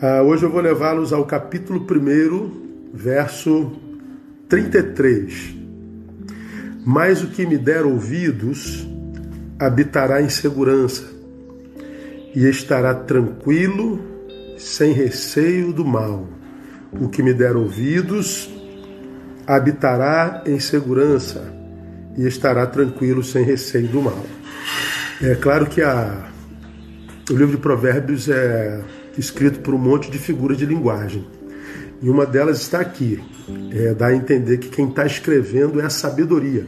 Uh, hoje eu vou levá-los ao capítulo 1, verso 33. Mas o que me der ouvidos habitará em segurança e estará tranquilo, sem receio do mal. O que me der ouvidos habitará em segurança e estará tranquilo, sem receio do mal. É claro que a, o livro de Provérbios é escrito por um monte de figuras de linguagem. E uma delas está aqui. É, dá a entender que quem está escrevendo é a sabedoria.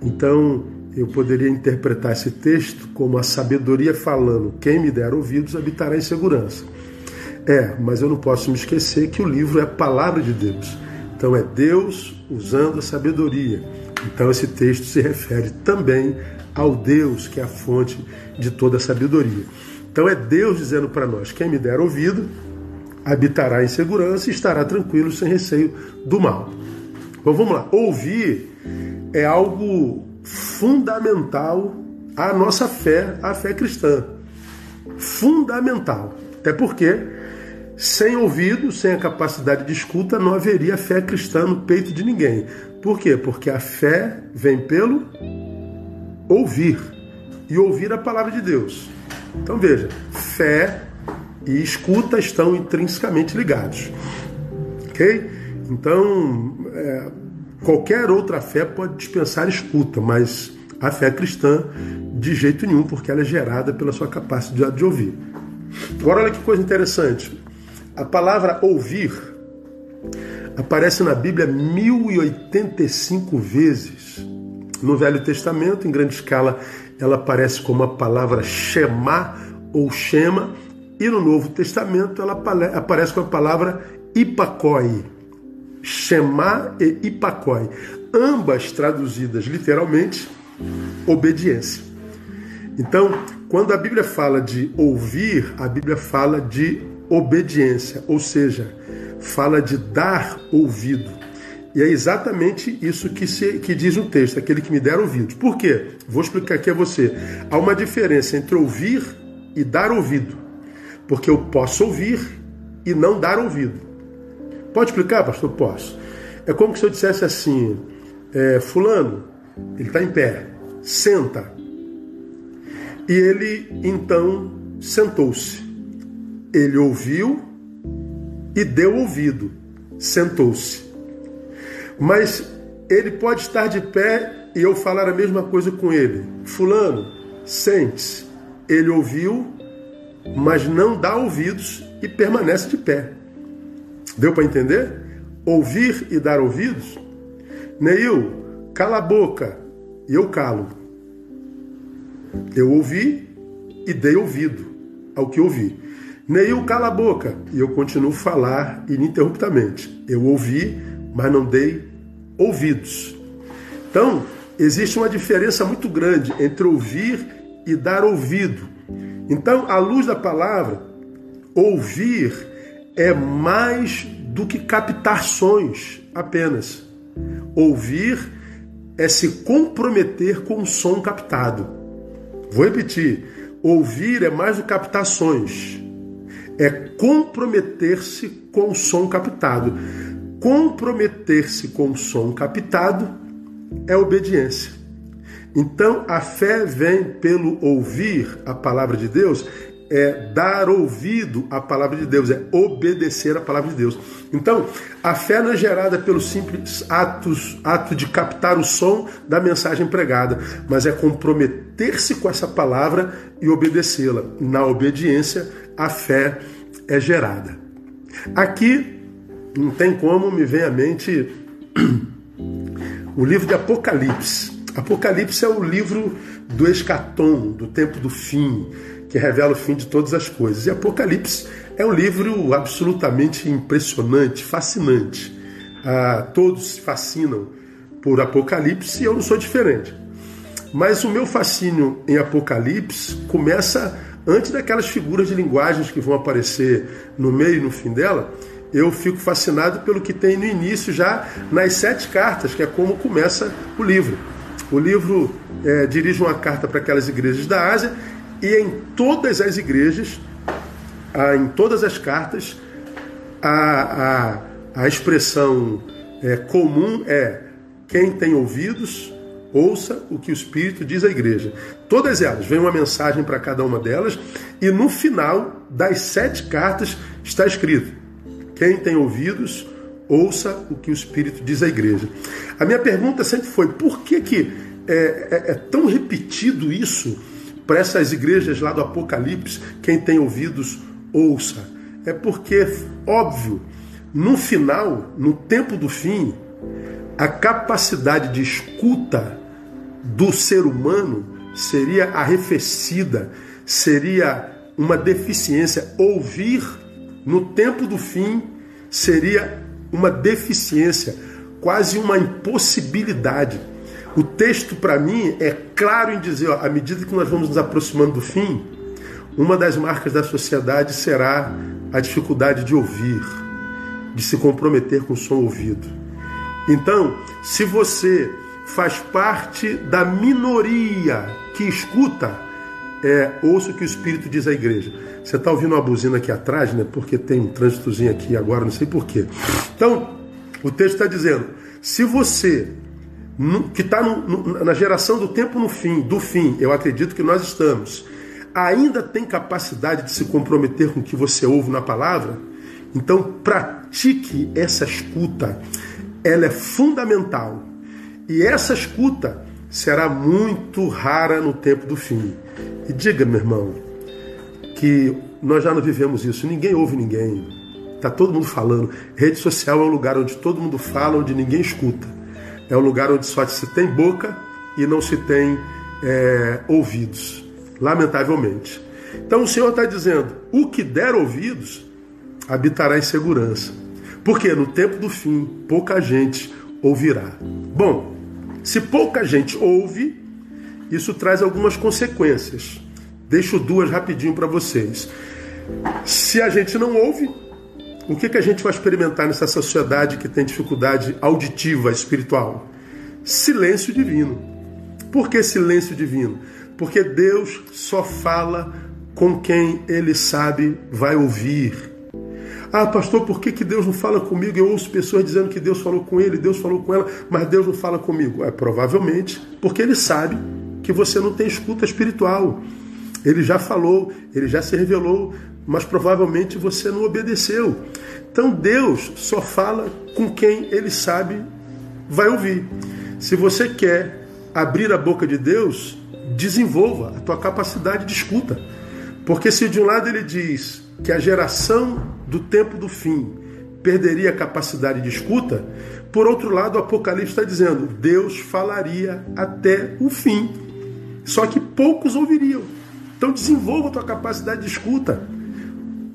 Então, eu poderia interpretar esse texto como a sabedoria falando: quem me der ouvidos habitará em segurança. É, mas eu não posso me esquecer que o livro é a palavra de Deus. Então, é Deus usando a sabedoria. Então, esse texto se refere também ao Deus que é a fonte de toda a sabedoria. Então é Deus dizendo para nós: quem me der ouvido habitará em segurança e estará tranquilo sem receio do mal. Vamos lá. Ouvir é algo fundamental à nossa fé, à fé cristã. Fundamental. Até porque sem ouvido, sem a capacidade de escuta, não haveria fé cristã no peito de ninguém. Por quê? Porque a fé vem pelo ouvir e ouvir a palavra de Deus. Então veja, fé e escuta estão intrinsecamente ligados. Ok? Então, é, qualquer outra fé pode dispensar escuta, mas a fé cristã, de jeito nenhum, porque ela é gerada pela sua capacidade de ouvir. Agora, olha que coisa interessante. A palavra ouvir aparece na Bíblia 1085 vezes. No Velho Testamento, em grande escala, ela aparece como a palavra Shema ou Shema, e no Novo Testamento ela aparece com a palavra Ipakoi. Shema e Ipakoi. Ambas traduzidas literalmente, obediência. Então, quando a Bíblia fala de ouvir, a Bíblia fala de obediência, ou seja, fala de dar ouvido. E é exatamente isso que, se, que diz o texto, aquele que me der ouvidos. Por quê? Vou explicar aqui a você. Há uma diferença entre ouvir e dar ouvido. Porque eu posso ouvir e não dar ouvido. Pode explicar, pastor? Posso. É como se eu dissesse assim: é, Fulano, ele está em pé, senta. E ele então sentou-se. Ele ouviu e deu ouvido, sentou-se. Mas ele pode estar de pé e eu falar a mesma coisa com ele. Fulano, sente-se. Ele ouviu, mas não dá ouvidos e permanece de pé. Deu para entender? Ouvir e dar ouvidos? Neil, cala a boca e eu calo. Eu ouvi e dei ouvido ao que ouvi. Neil, cala a boca e eu continuo a falar ininterruptamente. Eu ouvi, mas não dei ouvidos. Então, existe uma diferença muito grande entre ouvir e dar ouvido. Então, à luz da palavra, ouvir é mais do que captar sons apenas. Ouvir é se comprometer com o som captado. Vou repetir: ouvir é mais do que captar sons, é comprometer-se com o som captado. Comprometer-se com o som captado é obediência. Então a fé vem pelo ouvir a palavra de Deus, é dar ouvido à palavra de Deus, é obedecer à palavra de Deus. Então, a fé não é gerada pelo simples atos, ato de captar o som da mensagem pregada, mas é comprometer-se com essa palavra e obedecê-la. Na obediência, a fé é gerada. Aqui não tem como me vem à mente o livro de Apocalipse. Apocalipse é o livro do escatom, do tempo do fim, que revela o fim de todas as coisas. E Apocalipse é um livro absolutamente impressionante, fascinante. Ah, todos se fascinam por Apocalipse e eu não sou diferente. Mas o meu fascínio em Apocalipse começa antes daquelas figuras de linguagens que vão aparecer no meio e no fim dela eu fico fascinado pelo que tem no início, já nas sete cartas, que é como começa o livro. O livro é, dirige uma carta para aquelas igrejas da Ásia, e em todas as igrejas, em todas as cartas a, a, a expressão é, comum é quem tem ouvidos, ouça o que o Espírito diz à igreja. Todas elas, vem uma mensagem para cada uma delas, e no final das sete cartas está escrito: quem tem ouvidos, ouça o que o Espírito diz à igreja. A minha pergunta sempre foi: por que, que é, é, é tão repetido isso para essas igrejas lá do Apocalipse? Quem tem ouvidos, ouça. É porque, óbvio, no final, no tempo do fim, a capacidade de escuta do ser humano seria arrefecida, seria uma deficiência. Ouvir no tempo do fim seria uma deficiência, quase uma impossibilidade. O texto, para mim, é claro em dizer: ó, à medida que nós vamos nos aproximando do fim, uma das marcas da sociedade será a dificuldade de ouvir, de se comprometer com o som ouvido. Então, se você faz parte da minoria que escuta, é, ouça o que o Espírito diz à igreja. Você está ouvindo uma buzina aqui atrás, né? Porque tem um trânsitozinho aqui agora, não sei porquê. Então, o texto está dizendo: se você, que está na geração do tempo no fim, do fim, eu acredito que nós estamos, ainda tem capacidade de se comprometer com o que você ouve na palavra, então pratique essa escuta. Ela é fundamental. E essa escuta será muito rara no tempo do fim. E diga, meu irmão, que nós já não vivemos isso. Ninguém ouve ninguém. Está todo mundo falando. Rede social é um lugar onde todo mundo fala, onde ninguém escuta. É um lugar onde só se tem boca e não se tem é, ouvidos. Lamentavelmente. Então o Senhor está dizendo: o que der ouvidos habitará em segurança. Porque no tempo do fim, pouca gente ouvirá. Bom, se pouca gente ouve, isso traz algumas consequências. Deixo duas rapidinho para vocês. Se a gente não ouve, o que, que a gente vai experimentar nessa sociedade que tem dificuldade auditiva, espiritual? Silêncio divino. Por que silêncio divino? Porque Deus só fala com quem ele sabe vai ouvir. Ah, pastor, por que, que Deus não fala comigo? Eu ouço pessoas dizendo que Deus falou com ele, Deus falou com ela, mas Deus não fala comigo. É provavelmente porque ele sabe que você não tem escuta espiritual. Ele já falou, ele já se revelou, mas provavelmente você não obedeceu. Então Deus só fala com quem ele sabe vai ouvir. Se você quer abrir a boca de Deus, desenvolva a tua capacidade de escuta. Porque se de um lado ele diz que a geração do tempo do fim perderia a capacidade de escuta, por outro lado o Apocalipse está dizendo, Deus falaria até o fim. Só que poucos ouviriam. Então desenvolva a tua capacidade de escuta.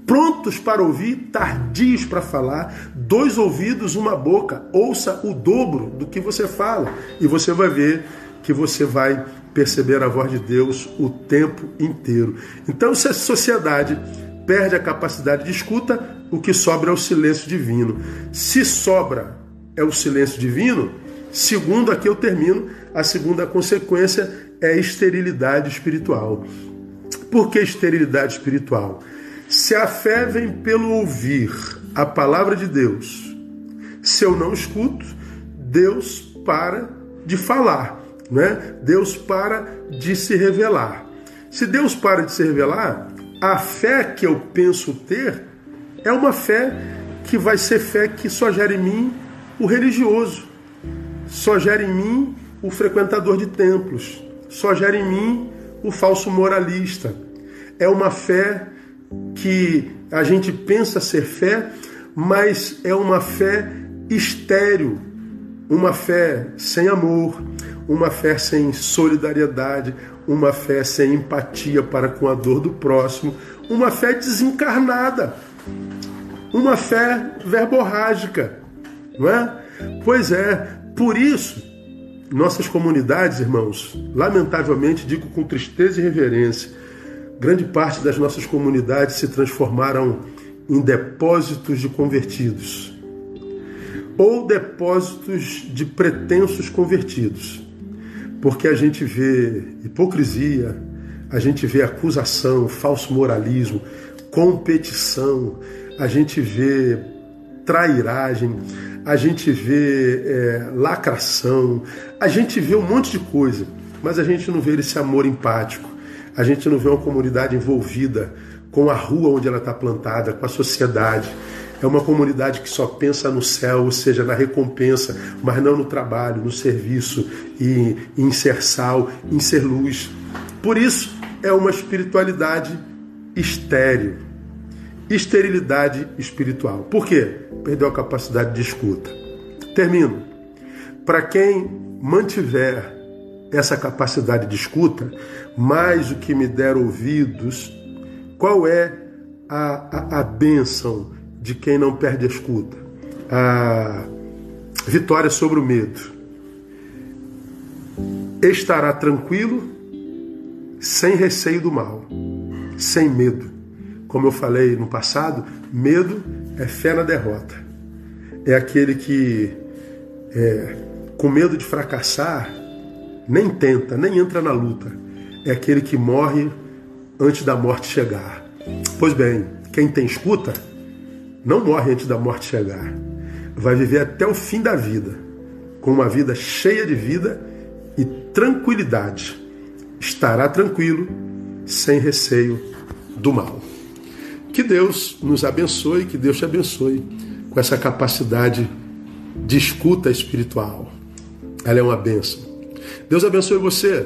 Prontos para ouvir, tardios para falar, dois ouvidos, uma boca. Ouça o dobro do que você fala e você vai ver que você vai perceber a voz de Deus o tempo inteiro. Então, se a sociedade perde a capacidade de escuta, o que sobra é o silêncio divino. Se sobra é o silêncio divino, segundo aqui eu termino, a segunda consequência é esterilidade espiritual. Por que esterilidade espiritual? Se a fé vem pelo ouvir a palavra de Deus, se eu não escuto, Deus para de falar, né? Deus para de se revelar. Se Deus para de se revelar, a fé que eu penso ter é uma fé que vai ser fé que só gera em mim o religioso, só gera em mim o frequentador de templos, só gera em mim o falso moralista. É uma fé que a gente pensa ser fé, mas é uma fé estéril, uma fé sem amor, uma fé sem solidariedade, uma fé sem empatia para com a dor do próximo, uma fé desencarnada, uma fé verborrágica, não é? Pois é, por isso nossas comunidades, irmãos, lamentavelmente digo com tristeza e reverência, grande parte das nossas comunidades se transformaram em depósitos de convertidos ou depósitos de pretensos convertidos. Porque a gente vê hipocrisia, a gente vê acusação, falso moralismo, competição, a gente vê trairagem, a gente vê é, lacração, a gente vê um monte de coisa, mas a gente não vê esse amor empático, a gente não vê uma comunidade envolvida com a rua onde ela está plantada, com a sociedade. É uma comunidade que só pensa no céu, ou seja, na recompensa, mas não no trabalho, no serviço, e em ser sal, em ser luz. Por isso, é uma espiritualidade estéril. Esterilidade espiritual. Por quê? Perdeu a capacidade de escuta. Termino. Para quem mantiver essa capacidade de escuta, mais o que me der ouvidos, qual é a, a, a bênção de quem não perde a escuta? A vitória sobre o medo. Estará tranquilo, sem receio do mal, sem medo. Como eu falei no passado, medo é fé na derrota. É aquele que, é, com medo de fracassar, nem tenta, nem entra na luta. É aquele que morre antes da morte chegar. Pois bem, quem tem escuta, não morre antes da morte chegar. Vai viver até o fim da vida, com uma vida cheia de vida e tranquilidade. Estará tranquilo, sem receio do mal. Que Deus nos abençoe, que Deus te abençoe com essa capacidade de escuta espiritual. Ela é uma bênção. Deus abençoe você